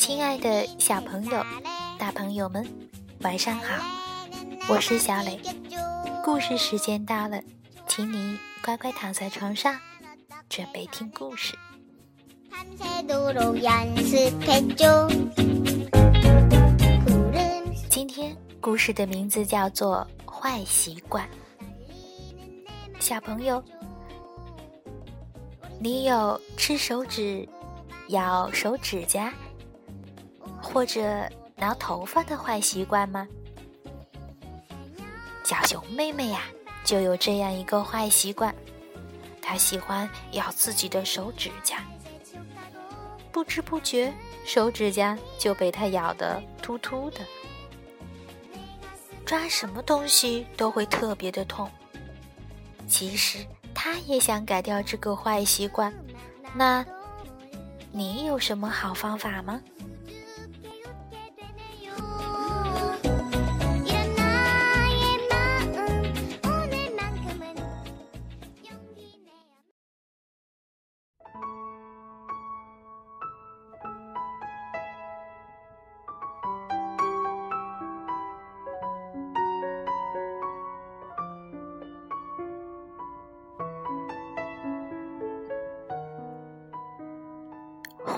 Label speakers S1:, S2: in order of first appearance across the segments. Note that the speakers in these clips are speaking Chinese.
S1: 亲爱的小朋友、大朋友们，晚上好！我是小磊，故事时间到了，请你乖乖躺在床上，准备听故事。今天故事的名字叫做《坏习惯》。小朋友，你有吃手指、咬手指甲？或者挠头发的坏习惯吗？小熊妹妹呀，就有这样一个坏习惯，她喜欢咬自己的手指甲，不知不觉手指甲就被她咬得秃秃的，抓什么东西都会特别的痛。其实她也想改掉这个坏习惯，那你有什么好方法吗？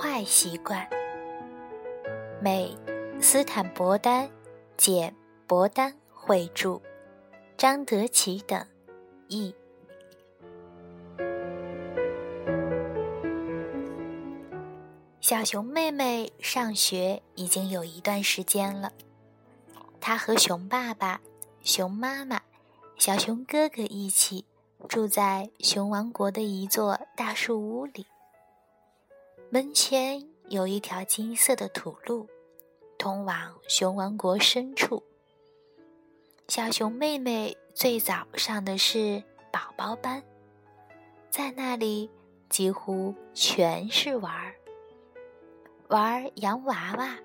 S1: 坏习惯。美斯坦伯丹、简伯丹绘著，张德奇等译。小熊妹妹上学已经有一段时间了，她和熊爸爸、熊妈妈、小熊哥哥一起住在熊王国的一座大树屋里。门前有一条金色的土路，通往熊王国深处。小熊妹妹最早上的是宝宝班，在那里几乎全是玩儿，玩洋娃娃、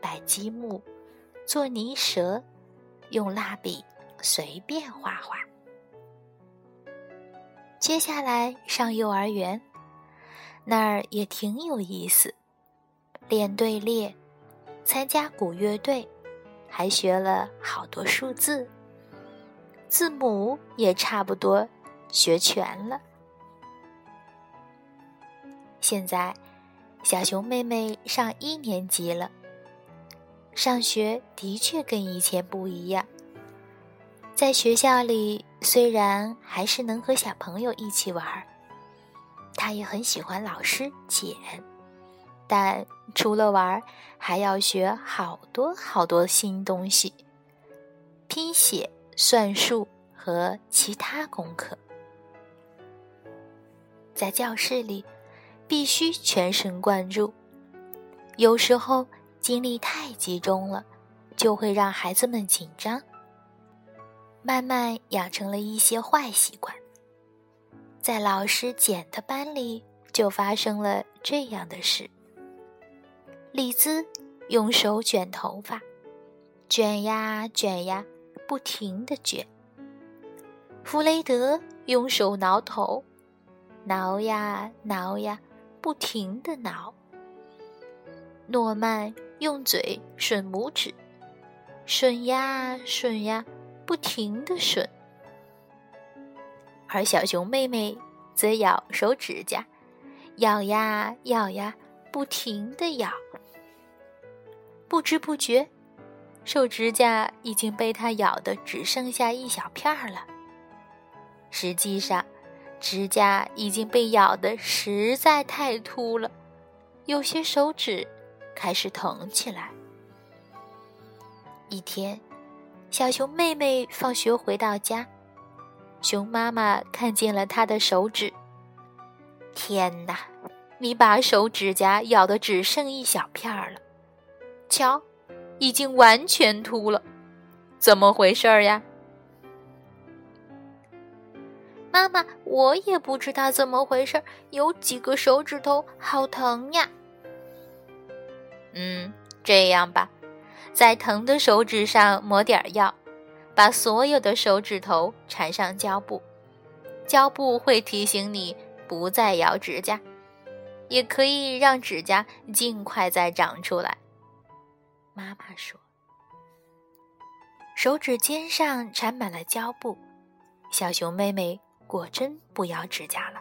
S1: 摆积木、做泥蛇，用蜡笔随便画画。接下来上幼儿园。那儿也挺有意思，练队列，参加鼓乐队，还学了好多数字，字母也差不多学全了。现在，小熊妹妹上一年级了，上学的确跟以前不一样。在学校里，虽然还是能和小朋友一起玩儿。他也很喜欢老师简，但除了玩，还要学好多好多新东西，拼写、算术和其他功课。在教室里，必须全神贯注，有时候精力太集中了，就会让孩子们紧张，慢慢养成了一些坏习惯。在老师简的班里，就发生了这样的事：李兹用手卷头发，卷呀卷呀，不停的卷；弗雷德用手挠头，挠呀挠呀，不停的挠；诺曼用嘴吮拇指，吮呀吮呀，不停的吮。而小熊妹妹则咬手指甲，咬呀咬呀，不停的咬。不知不觉，手指甲已经被它咬的只剩下一小片儿了。实际上，指甲已经被咬的实在太秃了，有些手指开始疼起来。一天，小熊妹妹放学回到家。熊妈妈看见了他的手指。天哪，你把手指甲咬得只剩一小片儿了，瞧，已经完全秃了，怎么回事儿呀？妈妈，我也不知道怎么回事儿，有几个手指头好疼呀。嗯，这样吧，在疼的手指上抹点药。把所有的手指头缠上胶布，胶布会提醒你不再咬指甲。也可以让指甲尽快再长出来。妈妈说：“手指尖上缠满了胶布，小熊妹妹果真不咬指甲了，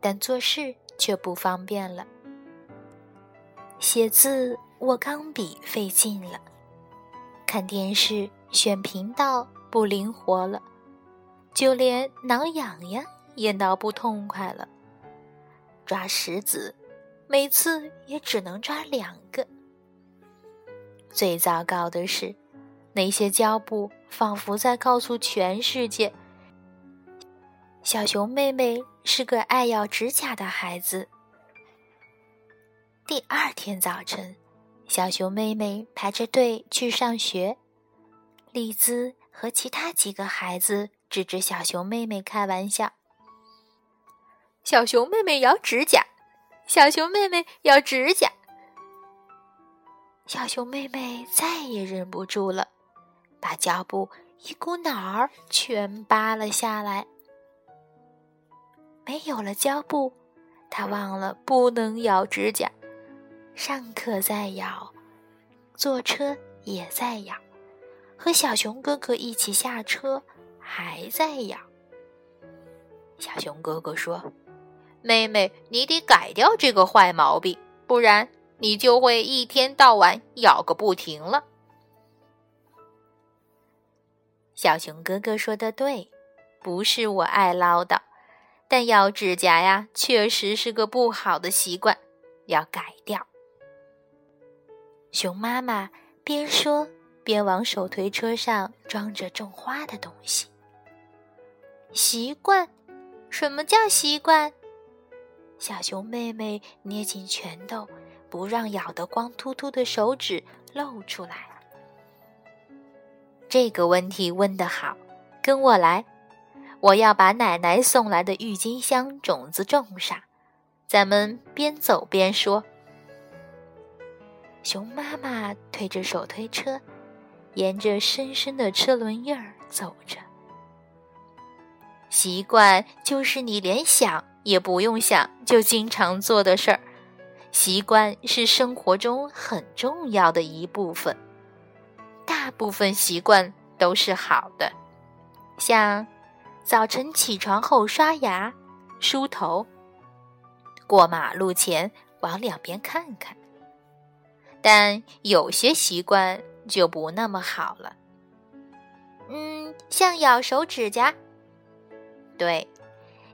S1: 但做事却不方便了。写字握钢笔费劲了，看电视选频道不灵活了，就连挠痒痒也挠不痛快了。”抓石子，每次也只能抓两个。最糟糕的是，那些胶布仿佛在告诉全世界：小熊妹妹是个爱咬指甲的孩子。第二天早晨，小熊妹妹排着队去上学，丽兹和其他几个孩子指着小熊妹妹开玩笑。小熊妹妹咬指甲，小熊妹妹咬指甲。小熊妹妹再也忍不住了，把胶布一股脑儿全扒了下来。没有了胶布，她忘了不能咬指甲。上课在咬，坐车也在咬，和小熊哥哥一起下车还在咬。小熊哥哥说。妹妹，你得改掉这个坏毛病，不然你就会一天到晚咬个不停了。小熊哥哥说的对，不是我爱唠叨，但咬指甲呀，确实是个不好的习惯，要改掉。熊妈妈边说边往手推车上装着种花的东西。习惯？什么叫习惯？小熊妹妹捏紧拳头，不让咬得光秃秃的手指露出来。这个问题问得好，跟我来，我要把奶奶送来的郁金香种子种上。咱们边走边说。熊妈妈推着手推车，沿着深深的车轮印儿走着。习惯就是你连想。也不用想，就经常做的事儿。习惯是生活中很重要的一部分。大部分习惯都是好的，像早晨起床后刷牙、梳头、过马路前往两边看看。但有些习惯就不那么好了。嗯，像咬手指甲。对。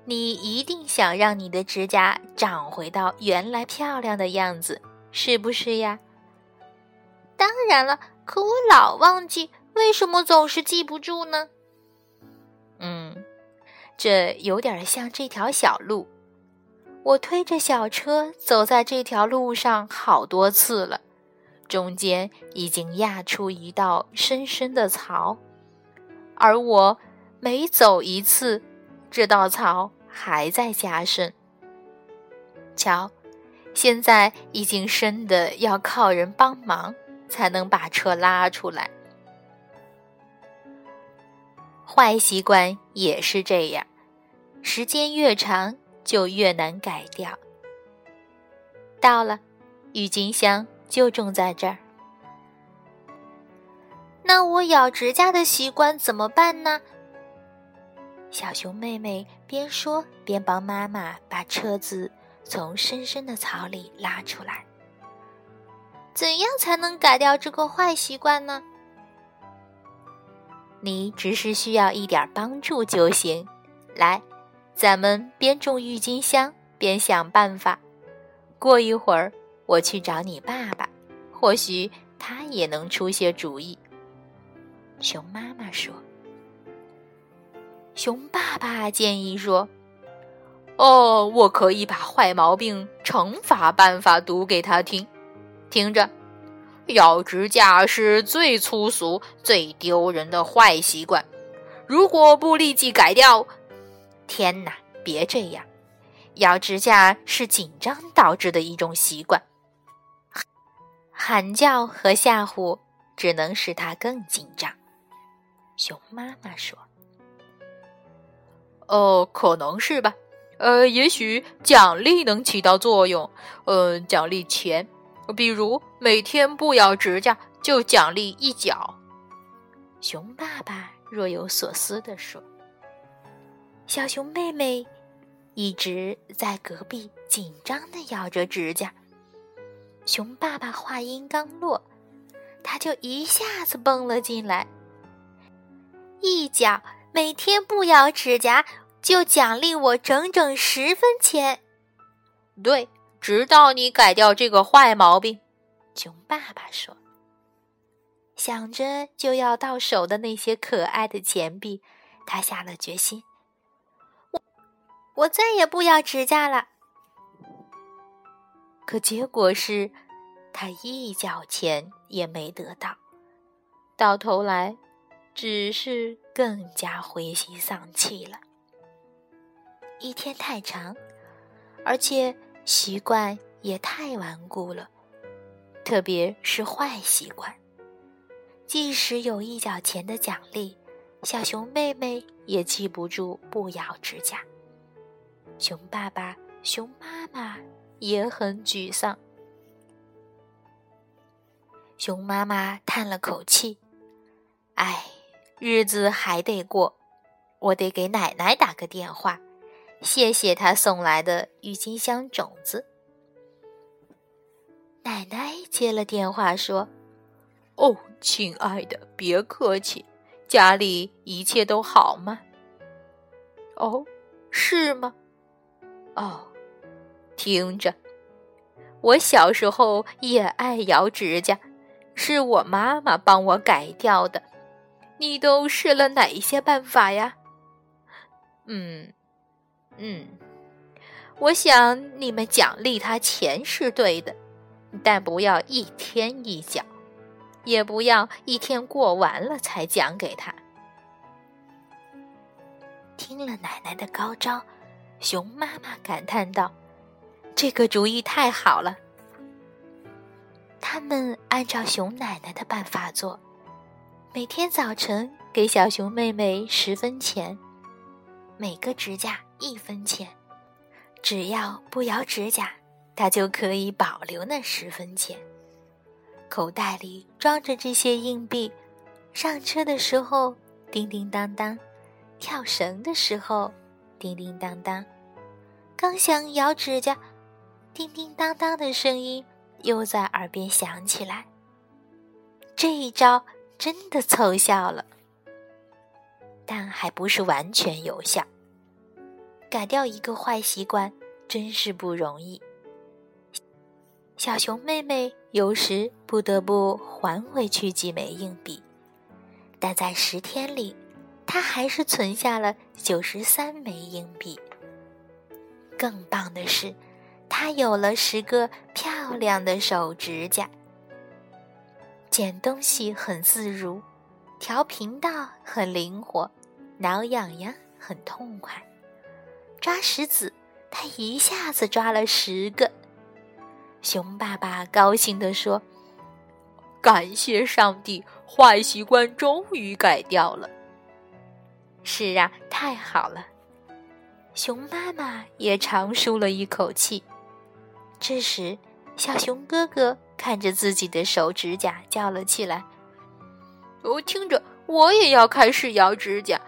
S1: 你一定想让你的指甲长回到原来漂亮的样子，是不是呀？当然了，可我老忘记，为什么总是记不住呢？嗯，这有点像这条小路。我推着小车走在这条路上好多次了，中间已经压出一道深深的槽，而我每走一次，这道槽。还在加深。瞧，现在已经深的要靠人帮忙才能把车拉出来。坏习惯也是这样，时间越长就越难改掉。到了，郁金香就种在这儿。那我咬指甲的习惯怎么办呢？小熊妹妹边说边帮妈妈把车子从深深的草里拉出来。怎样才能改掉这个坏习惯呢？你只是需要一点帮助就行。来，咱们边种郁金香边想办法。过一会儿我去找你爸爸，或许他也能出些主意。熊妈妈说。熊爸爸建议说：“哦，我可以把坏毛病惩罚办法读给他听，听着，咬指甲是最粗俗、最丢人的坏习惯。如果不立即改掉，天哪，别这样！咬指甲是紧张导致的一种习惯，喊叫和吓唬只能使他更紧张。”熊妈妈说。哦，可能是吧。
S2: 呃，也许奖励能起到作用。呃，奖励钱，比如每天不咬指甲就奖励一角。
S1: 熊爸爸若有所思地说：“小熊妹妹一直在隔壁紧张地咬着指甲。”熊爸爸话音刚落，他就一下子蹦了进来。一脚每天不咬指甲，就奖励我整整十分钱。
S2: 对，直到你改掉这个坏毛病。
S1: 熊爸爸说。想着就要到手的那些可爱的钱币，他下了决心：我我再也不咬指甲了。可结果是，他一角钱也没得到，到头来，只是更加灰心丧气了。一天太长，而且习惯也太顽固了，特别是坏习惯。即使有一角钱的奖励，小熊妹妹也记不住不咬指甲。熊爸爸、熊妈妈也很沮丧。熊妈妈叹了口气：“唉，日子还得过，我得给奶奶打个电话，谢谢她送来的郁金香种子。”奶奶接了电话说。
S2: 哦，亲爱的，别客气，家里一切都好吗？哦，是吗？哦，听着，我小时候也爱咬指甲，是我妈妈帮我改掉的。你都试了哪些办法呀？嗯，嗯，我想你们奖励他钱是对的，但不要一天一角。也不要一天过完了才讲给他。
S1: 听了奶奶的高招，熊妈妈感叹道：“这个主意太好了。”他们按照熊奶奶的办法做，每天早晨给小熊妹妹十分钱，每个指甲一分钱，只要不咬指甲，她就可以保留那十分钱。口袋里装着这些硬币，上车的时候叮叮当当，跳绳的时候叮叮当当，刚想咬指甲，叮叮当当的声音又在耳边响起来。这一招真的凑效了，但还不是完全有效。改掉一个坏习惯真是不容易。小熊妹妹有时不得不还回去几枚硬币，但在十天里，她还是存下了九十三枚硬币。更棒的是，他有了十个漂亮的手指甲，捡东西很自如，调频道很灵活，挠痒痒很痛快，抓石子，他一下子抓了十个。熊爸爸高兴地说：“
S2: 感谢上帝，坏习惯终于改掉了。”
S1: 是啊，太好了。熊妈妈也长舒了一口气。这时，小熊哥哥看着自己的手指甲，叫了起来：“
S2: 我听着，我也要开始咬指甲，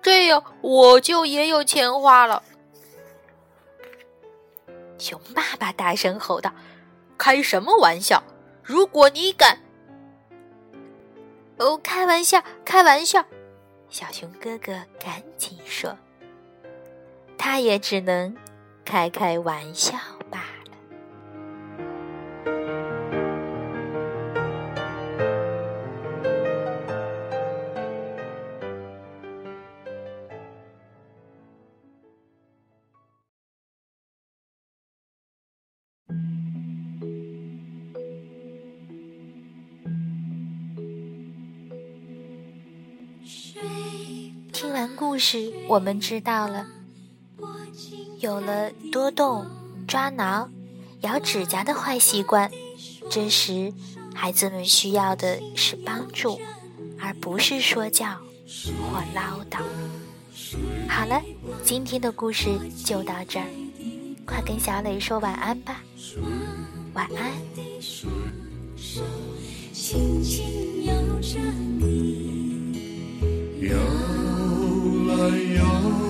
S2: 这样我就也有钱花了。”
S1: 熊爸爸大声吼道：“
S2: 开什么玩笑！如果你敢……
S1: 哦，开玩笑，开玩笑！”小熊哥哥赶紧说：“他也只能开开玩笑故事，我们知道了，有了多动、抓挠、咬指甲的坏习惯，这时孩子们需要的是帮助，而不是说教或唠叨。好了，今天的故事就到这儿，快跟小磊说晚安吧，晚安。轻轻摇着你，还有